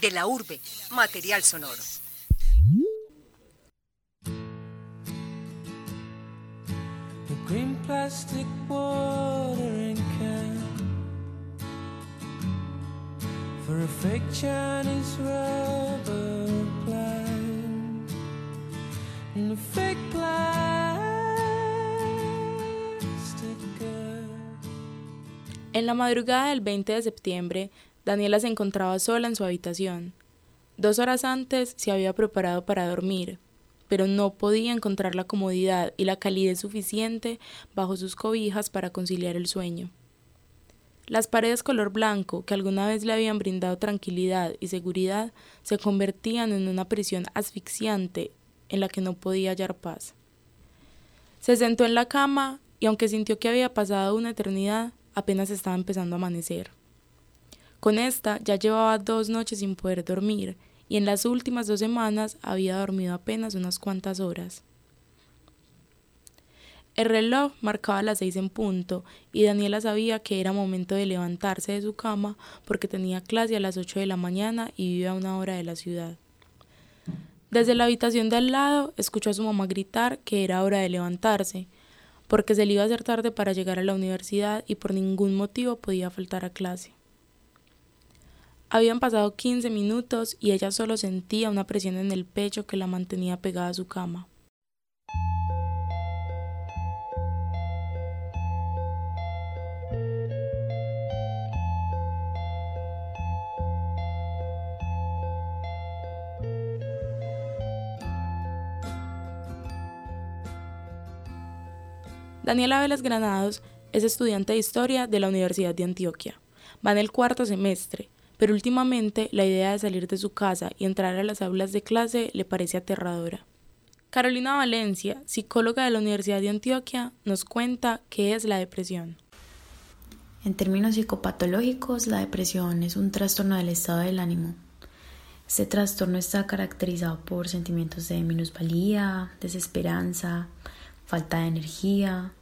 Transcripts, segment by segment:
De la urbe, material sonoro. green plastic watering can. For a fake Chinese rubber plant. And a fake En la madrugada del 20 de septiembre, Daniela se encontraba sola en su habitación. Dos horas antes se había preparado para dormir, pero no podía encontrar la comodidad y la calidez suficiente bajo sus cobijas para conciliar el sueño. Las paredes color blanco, que alguna vez le habían brindado tranquilidad y seguridad, se convertían en una prisión asfixiante en la que no podía hallar paz. Se sentó en la cama y aunque sintió que había pasado una eternidad, apenas estaba empezando a amanecer. Con esta ya llevaba dos noches sin poder dormir y en las últimas dos semanas había dormido apenas unas cuantas horas. El reloj marcaba las seis en punto y Daniela sabía que era momento de levantarse de su cama porque tenía clase a las ocho de la mañana y vivía a una hora de la ciudad. Desde la habitación de al lado escuchó a su mamá gritar que era hora de levantarse porque se le iba a hacer tarde para llegar a la universidad y por ningún motivo podía faltar a clase. Habían pasado 15 minutos y ella solo sentía una presión en el pecho que la mantenía pegada a su cama. Daniela Vélez Granados es estudiante de Historia de la Universidad de Antioquia. Va en el cuarto semestre, pero últimamente la idea de salir de su casa y entrar a las aulas de clase le parece aterradora. Carolina Valencia, psicóloga de la Universidad de Antioquia, nos cuenta qué es la depresión. En términos psicopatológicos, la depresión es un trastorno del estado del ánimo. Este trastorno está caracterizado por sentimientos de minusvalía, desesperanza, falta de energía,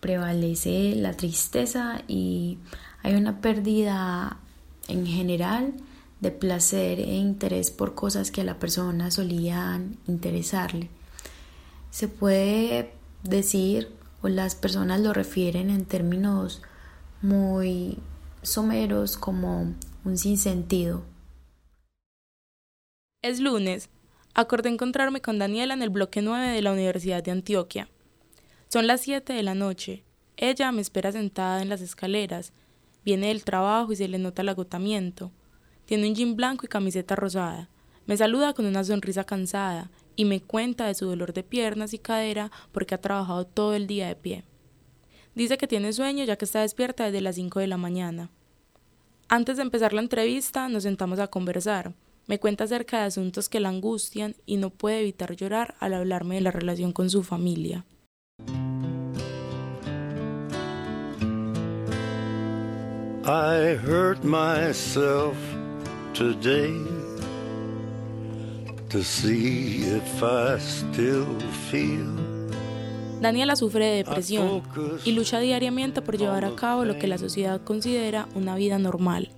prevalece la tristeza y hay una pérdida en general de placer e interés por cosas que a la persona solían interesarle. Se puede decir o las personas lo refieren en términos muy someros como un sinsentido. Es lunes. Acordé encontrarme con Daniela en el bloque 9 de la Universidad de Antioquia. Son las siete de la noche. Ella me espera sentada en las escaleras. Viene del trabajo y se le nota el agotamiento. Tiene un jean blanco y camiseta rosada. Me saluda con una sonrisa cansada y me cuenta de su dolor de piernas y cadera porque ha trabajado todo el día de pie. Dice que tiene sueño ya que está despierta desde las 5 de la mañana. Antes de empezar la entrevista nos sentamos a conversar. Me cuenta acerca de asuntos que la angustian y no puede evitar llorar al hablarme de la relación con su familia. I hurt myself today to see if I still feel. Daniela sufre de depresión y lucha diariamente por llevar a cabo lo que la sociedad considera una vida normal.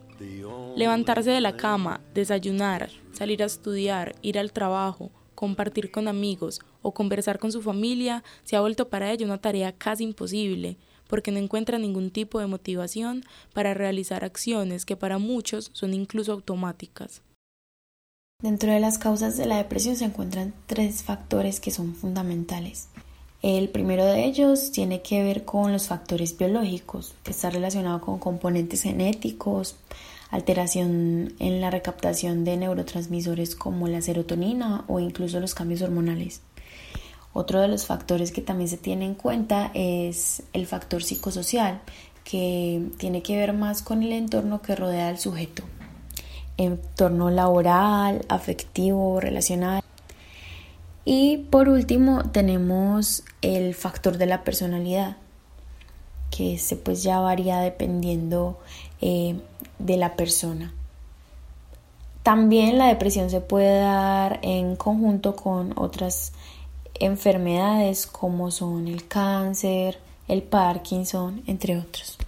Levantarse de la cama, desayunar, salir a estudiar, ir al trabajo, compartir con amigos o conversar con su familia se ha vuelto para ella una tarea casi imposible, porque no encuentra ningún tipo de motivación para realizar acciones que para muchos son incluso automáticas. Dentro de las causas de la depresión se encuentran tres factores que son fundamentales. El primero de ellos tiene que ver con los factores biológicos, que está relacionado con componentes genéticos, alteración en la recaptación de neurotransmisores como la serotonina o incluso los cambios hormonales. Otro de los factores que también se tiene en cuenta es el factor psicosocial, que tiene que ver más con el entorno que rodea al sujeto. Entorno laboral, afectivo, relacional. Y por último tenemos el factor de la personalidad, que se pues ya varía dependiendo eh, de la persona. También la depresión se puede dar en conjunto con otras enfermedades como son el cáncer, el Parkinson, entre otros.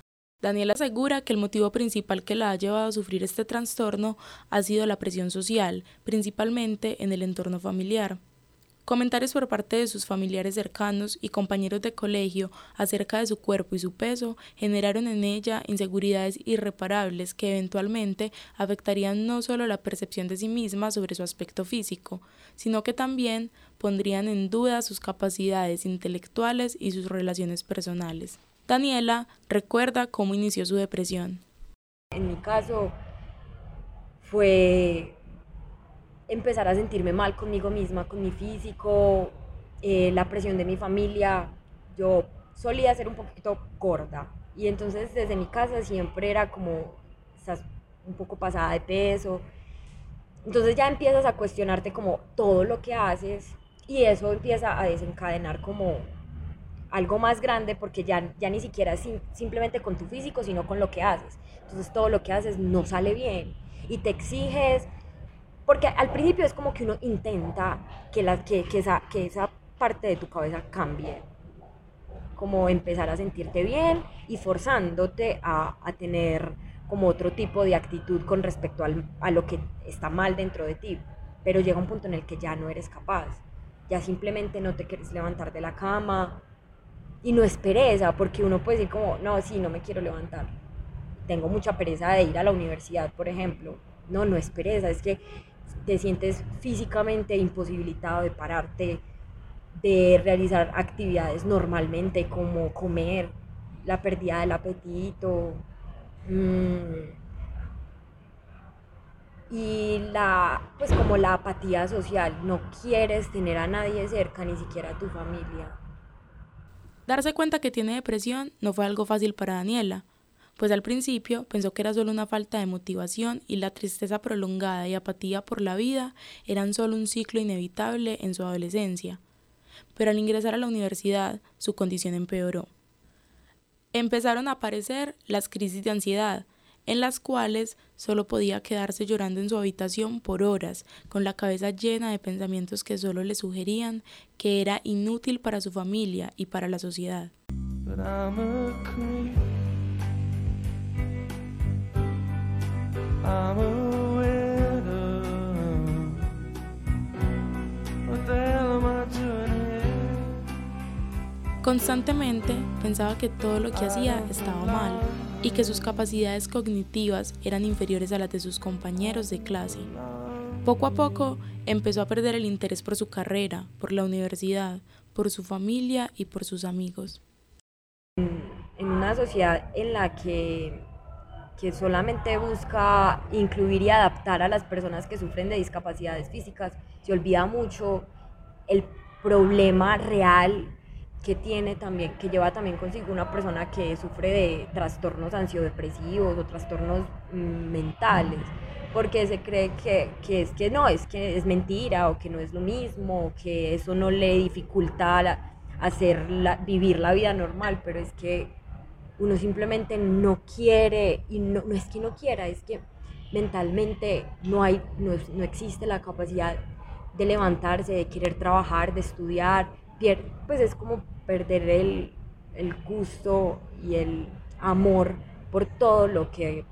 Daniela asegura que el motivo principal que la ha llevado a sufrir este trastorno ha sido la presión social, principalmente en el entorno familiar. Comentarios por parte de sus familiares cercanos y compañeros de colegio acerca de su cuerpo y su peso generaron en ella inseguridades irreparables que eventualmente afectarían no solo la percepción de sí misma sobre su aspecto físico, sino que también pondrían en duda sus capacidades intelectuales y sus relaciones personales. Daniela recuerda cómo inició su depresión. En mi caso fue empezar a sentirme mal conmigo misma, con mi físico, eh, la presión de mi familia. Yo solía ser un poquito gorda y entonces desde mi casa siempre era como, estás un poco pasada de peso. Entonces ya empiezas a cuestionarte como todo lo que haces y eso empieza a desencadenar como algo más grande porque ya, ya ni siquiera es simplemente con tu físico, sino con lo que haces. Entonces todo lo que haces no sale bien y te exiges, porque al principio es como que uno intenta que, la, que, que, esa, que esa parte de tu cabeza cambie, como empezar a sentirte bien y forzándote a, a tener como otro tipo de actitud con respecto al, a lo que está mal dentro de ti. Pero llega un punto en el que ya no eres capaz, ya simplemente no te quieres levantar de la cama, y no es pereza, porque uno puede decir como, no, sí, no me quiero levantar. Tengo mucha pereza de ir a la universidad, por ejemplo. No, no es pereza, es que te sientes físicamente imposibilitado de pararte, de realizar actividades normalmente como comer, la pérdida del apetito. Mm, y la, pues como la apatía social, no quieres tener a nadie cerca, ni siquiera a tu familia. Darse cuenta que tiene depresión no fue algo fácil para Daniela, pues al principio pensó que era solo una falta de motivación y la tristeza prolongada y apatía por la vida eran solo un ciclo inevitable en su adolescencia. Pero al ingresar a la universidad, su condición empeoró. Empezaron a aparecer las crisis de ansiedad, en las cuales solo podía quedarse llorando en su habitación por horas, con la cabeza llena de pensamientos que solo le sugerían que era inútil para su familia y para la sociedad. Constantemente pensaba que todo lo que hacía estaba mal y que sus capacidades cognitivas eran inferiores a las de sus compañeros de clase. Poco a poco empezó a perder el interés por su carrera, por la universidad, por su familia y por sus amigos. En una sociedad en la que, que solamente busca incluir y adaptar a las personas que sufren de discapacidades físicas, se olvida mucho el problema real que tiene también, que lleva también consigo una persona que sufre de trastornos ansiodepresivos o trastornos mm, mentales, porque se cree que, que, es que no, es que es mentira o que no es lo mismo, que eso no le dificulta hacer vivir la vida normal, pero es que uno simplemente no quiere, y no, no es que no quiera, es que mentalmente no, hay, no, no existe la capacidad de levantarse, de querer trabajar, de estudiar, pues es como perder el, gusto y el amor por todo lo que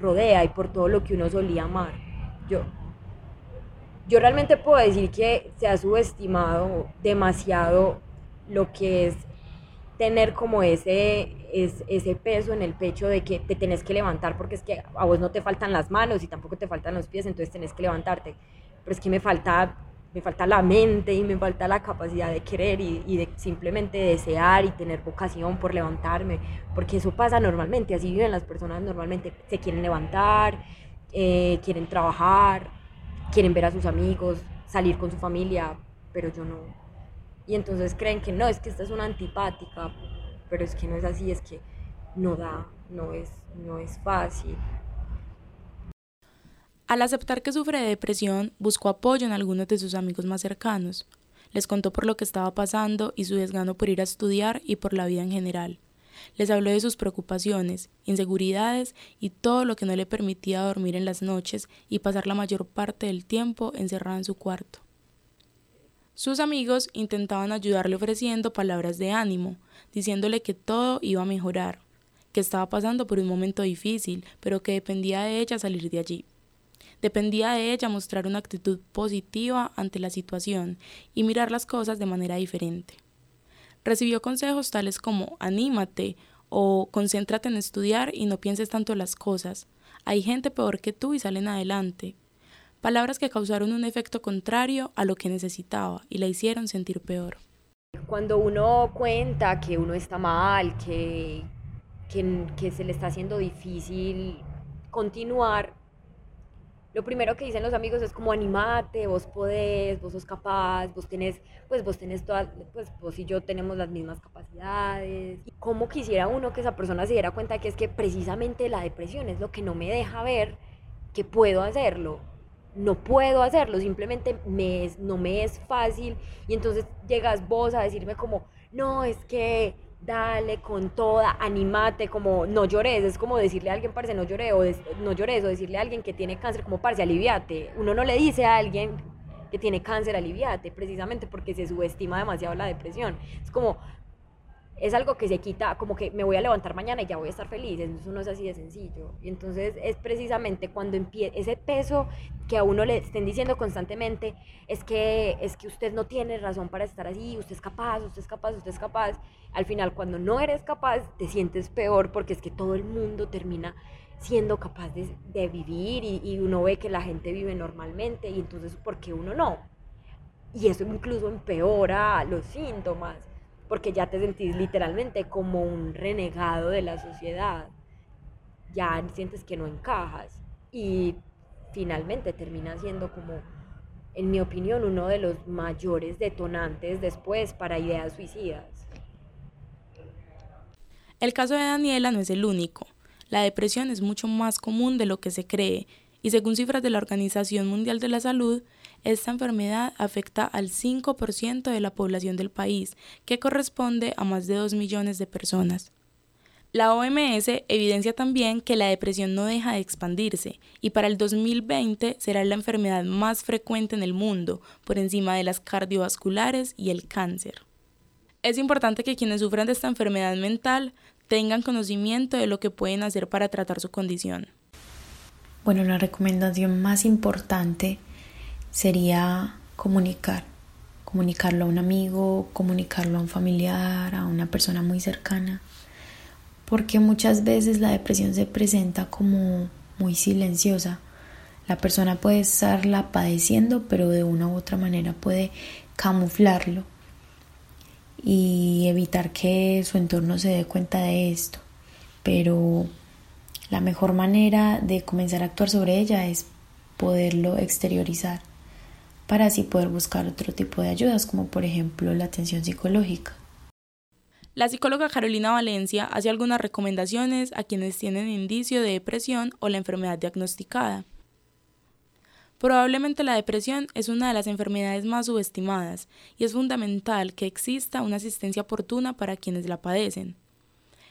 rodea y por todo lo que uno solía amar. Yo, yo realmente puedo decir que se ha subestimado demasiado lo que es tener como ese, ese peso en el pecho de que te tenés que levantar porque es que a vos no te faltan las manos y tampoco te faltan los pies, entonces tenés que levantarte. Pero es que me falta me falta la mente y me falta la capacidad de querer y, de simplemente desear y tener vocación por levantarme, porque eso pasa normalmente, así viven las personas normalmente, se quieren levantar, eh, quieren trabajar, quieren ver a sus amigos, salir con su familia, pero yo no. Y entonces creen que no, es que esta es una antipática, pero es que no es así, es que no da, no es, no es fácil. Al aceptar que sufre de depresión, buscó apoyo en algunos de sus amigos más cercanos. Les contó por lo que estaba pasando y su desgano por ir a estudiar y por la vida en general. Les habló de sus preocupaciones, inseguridades y todo lo que no le permitía dormir en las noches y pasar la mayor parte del tiempo encerrada en su cuarto. Sus amigos intentaban ayudarle ofreciendo palabras de ánimo, diciéndole que todo iba a mejorar, que estaba pasando por un momento difícil, pero que dependía de ella salir de allí. Dependía de ella mostrar una actitud positiva ante la situación y mirar las cosas de manera diferente. Recibió consejos tales como anímate o concéntrate en estudiar y no pienses tanto en las cosas. Hay gente peor que tú y salen adelante. Palabras que causaron un efecto contrario a lo que necesitaba y la hicieron sentir peor. Cuando uno cuenta que uno está mal, que, que, se le está haciendo difícil continuar, lo primero que dicen los amigos es como animate, vos podés, vos sos capaz, vos tenés, pues vos tenés todas, pues vos y yo tenemos las mismas capacidades. Y cómo quisiera uno que esa persona se diera cuenta que es que precisamente la depresión es lo que no me deja ver que puedo hacerlo. No puedo hacerlo, simplemente me no me es fácil. Y entonces llegas vos a decirme como, no, es que dale con toda, animate, como no llores, es como decirle a alguien, parce, no llores, o no llores, o decirle a alguien que tiene cáncer, como parce, aliviate. Uno no le dice a alguien que tiene cáncer, aliviate, precisamente porque se subestima demasiado la depresión. Es como, es algo que se quita, como que me voy a levantar mañana y ya voy a estar feliz, eso no es así de sencillo. Y entonces es precisamente cuando empieza ese peso que a uno le estén diciendo constantemente, es que, es que usted no tiene razón para estar así, usted es capaz, usted es capaz, usted es capaz. Al final, cuando no eres capaz, te sientes peor porque es que todo el mundo termina siendo capaz de, de vivir y, y uno ve que la gente vive normalmente y entonces, ¿por qué uno no? Y eso incluso empeora los síntomas porque ya te sentís literalmente como un renegado de la sociedad, ya sientes que no encajas y finalmente termina siendo como, en mi opinión, uno de los mayores detonantes después para ideas suicidas. El caso de Daniela no es el único. La depresión es mucho más común de lo que se cree y según cifras de la Organización Mundial de la Salud, esta enfermedad afecta al 5% de la población del país, que corresponde a más de 2 millones de personas. La OMS evidencia también que la depresión no deja de expandirse y para el 2020 será la enfermedad más frecuente en el mundo, por encima de las cardiovasculares y el cáncer. Es importante que quienes sufran de esta enfermedad mental tengan conocimiento de lo que pueden hacer para tratar su condición. Bueno, la recomendación más importante sería comunicar, comunicarlo a un amigo, comunicarlo a un familiar, a una persona muy cercana, porque muchas veces la depresión se presenta como muy silenciosa. La persona puede estarla padeciendo, pero de una u otra manera puede camuflarlo y evitar que su entorno se dé cuenta de esto. Pero la mejor manera de comenzar a actuar sobre ella es poderlo exteriorizar para así poder buscar otro tipo de ayudas, como por ejemplo la atención psicológica. La psicóloga Carolina Valencia hace algunas recomendaciones a quienes tienen indicio de depresión o la enfermedad diagnosticada. Probablemente la depresión es una de las enfermedades más subestimadas y es fundamental que exista una asistencia oportuna para quienes la padecen.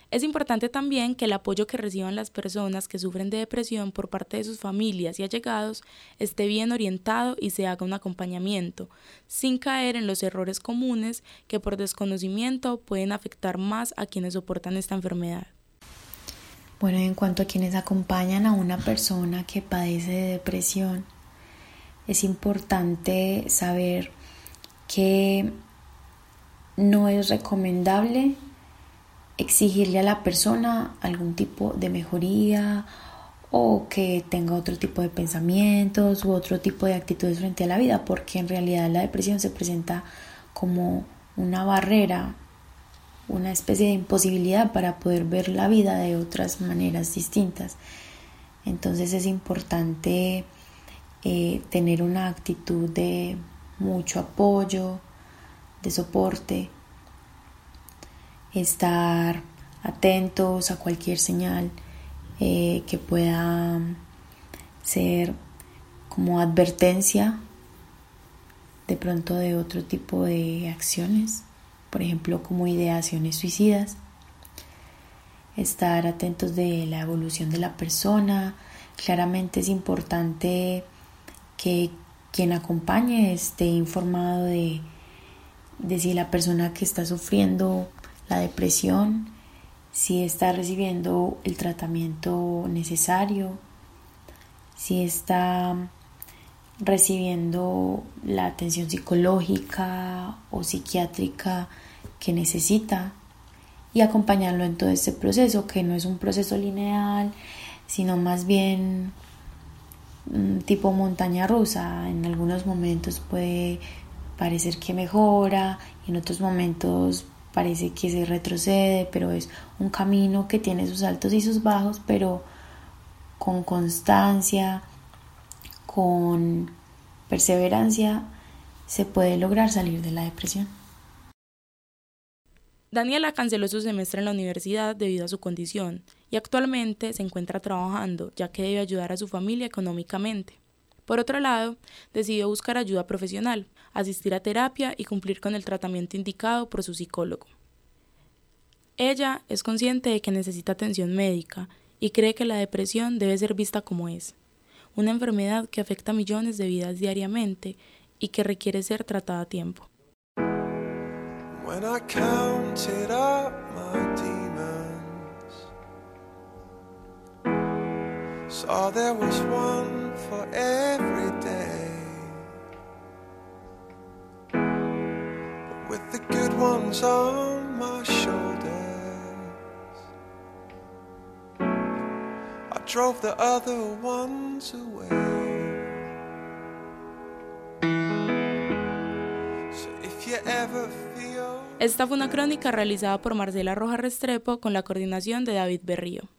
Es importante también que el apoyo que reciban las personas que sufren de depresión por parte de sus familias y allegados esté bien orientado y se haga un acompañamiento, sin caer en los errores comunes que por desconocimiento pueden afectar más a quienes soportan esta enfermedad. Bueno, en cuanto a quienes acompañan a una persona que padece de depresión, es importante saber que no es recomendable exigirle a la persona algún tipo de mejoría o que tenga otro tipo de pensamientos u otro tipo de actitudes frente a la vida, porque en realidad la depresión se presenta como una barrera, una especie de imposibilidad para poder ver la vida de otras maneras distintas. Entonces es importante eh, tener una actitud de mucho apoyo, de soporte, estar atentos a cualquier señal eh, que pueda ser como advertencia de pronto de otro tipo de acciones, por ejemplo como ideaciones suicidas, estar atentos de la evolución de la persona, claramente es importante que quien acompañe esté informado de si la persona que está sufriendo la depresión si está recibiendo el tratamiento necesario, si está recibiendo la atención psicológica o psiquiátrica que necesita y acompañarlo en todo este proceso, que no es un proceso lineal, sino más bien mm, tipo montaña rusa. En algunos momentos puede parecer que mejora, y en otros momentos parece que se retrocede, pero es un camino que tiene sus altos y sus bajos, pero con constancia, con perseverancia, se puede lograr salir de la depresión. Daniela canceló su semestre en la universidad debido a su condición y actualmente se encuentra trabajando ya que debe ayudar a su familia económicamente. Por otro lado, decidió buscar ayuda profesional, asistir a terapia y cumplir con el tratamiento indicado por su psicólogo. Ella es consciente de que necesita atención médica y cree que la depresión debe ser vista como es, una enfermedad que afecta millones de vidas diariamente y que requiere ser tratada a tiempo. Saw there was one for every day. But with the good ones on my shoulders, I drove the other ones away. So if you ever Esta fue una crónica realizada por Marcela Roja Restrepo con la coordinación de David Berrío.